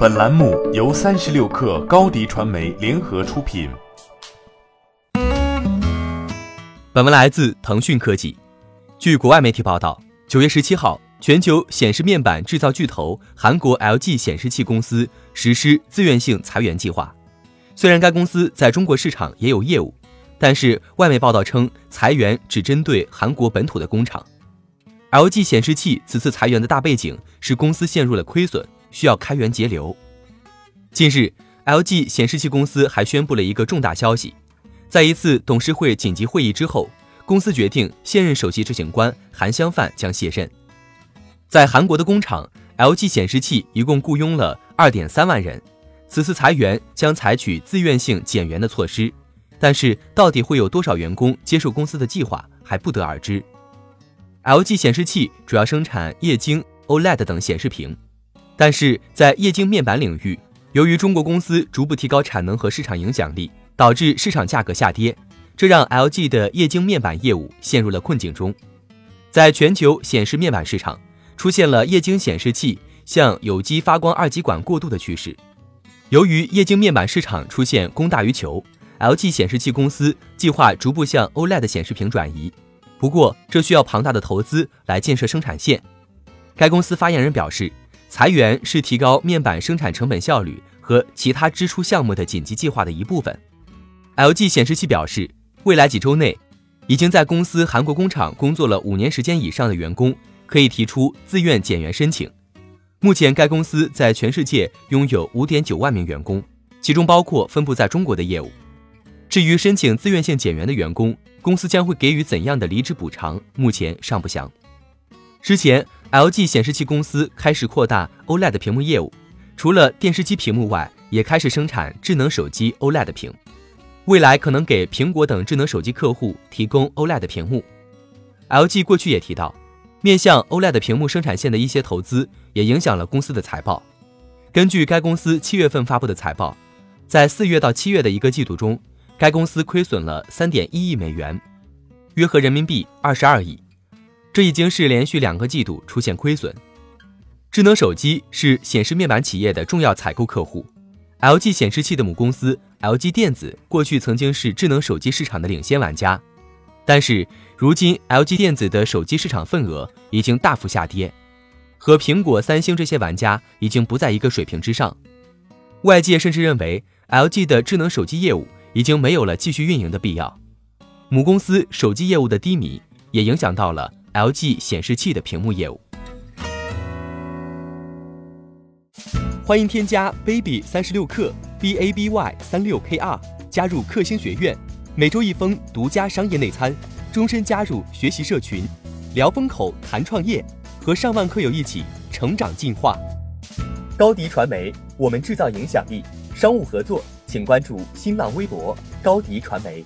本栏目由三十六氪高低传媒联合出品。本文来自腾讯科技。据国外媒体报道，九月十七号，全球显示面板制造巨头韩国 LG 显示器公司实施自愿性裁员计划。虽然该公司在中国市场也有业务，但是外媒报道称，裁员只针对韩国本土的工厂。LG 显示器此次裁员的大背景是公司陷入了亏损，需要开源节流。近日，LG 显示器公司还宣布了一个重大消息，在一次董事会紧急会议之后，公司决定现任首席执行官韩香范将卸任。在韩国的工厂，LG 显示器一共雇佣了2.3万人，此次裁员将采取自愿性减员的措施，但是到底会有多少员工接受公司的计划，还不得而知。LG 显示器主要生产液晶、OLED 等显示屏，但是在液晶面板领域，由于中国公司逐步提高产能和市场影响力，导致市场价格下跌，这让 LG 的液晶面板业务陷入了困境中。在全球显示面板市场，出现了液晶显示器向有机发光二极管过渡的趋势。由于液晶面板市场出现供大于求，LG 显示器公司计划逐步向 OLED 显示屏转移。不过，这需要庞大的投资来建设生产线。该公司发言人表示，裁员是提高面板生产成本效率和其他支出项目的紧急计划的一部分。LG 显示器表示，未来几周内，已经在公司韩国工厂工作了五年时间以上的员工可以提出自愿减员申请。目前，该公司在全世界拥有五点九万名员工，其中包括分布在中国的业务。至于申请自愿性减员的员工，公司将会给予怎样的离职补偿，目前尚不详。之前，LG 显示器公司开始扩大 OLED 屏幕业务，除了电视机屏幕外，也开始生产智能手机 OLED 屏，未来可能给苹果等智能手机客户提供 OLED 屏幕。LG 过去也提到，面向 OLED 屏幕生产线的一些投资也影响了公司的财报。根据该公司七月份发布的财报，在四月到七月的一个季度中。该公司亏损了三点一亿美元，约合人民币二十二亿，这已经是连续两个季度出现亏损。智能手机是显示面板企业的重要采购客户，LG 显示器的母公司 LG 电子过去曾经是智能手机市场的领先玩家，但是如今 LG 电子的手机市场份额已经大幅下跌，和苹果、三星这些玩家已经不在一个水平之上。外界甚至认为 LG 的智能手机业务。已经没有了继续运营的必要。母公司手机业务的低迷也影响到了 LG 显示器的屏幕业务。欢迎添加 baby 三十六克 b a b y 三六 k r 加入克星学院，每周一封独家商业内参，终身加入学习社群，聊风口谈创业，和上万课友一起成长进化。高迪传媒，我们制造影响力。商务合作。请关注新浪微博高迪传媒。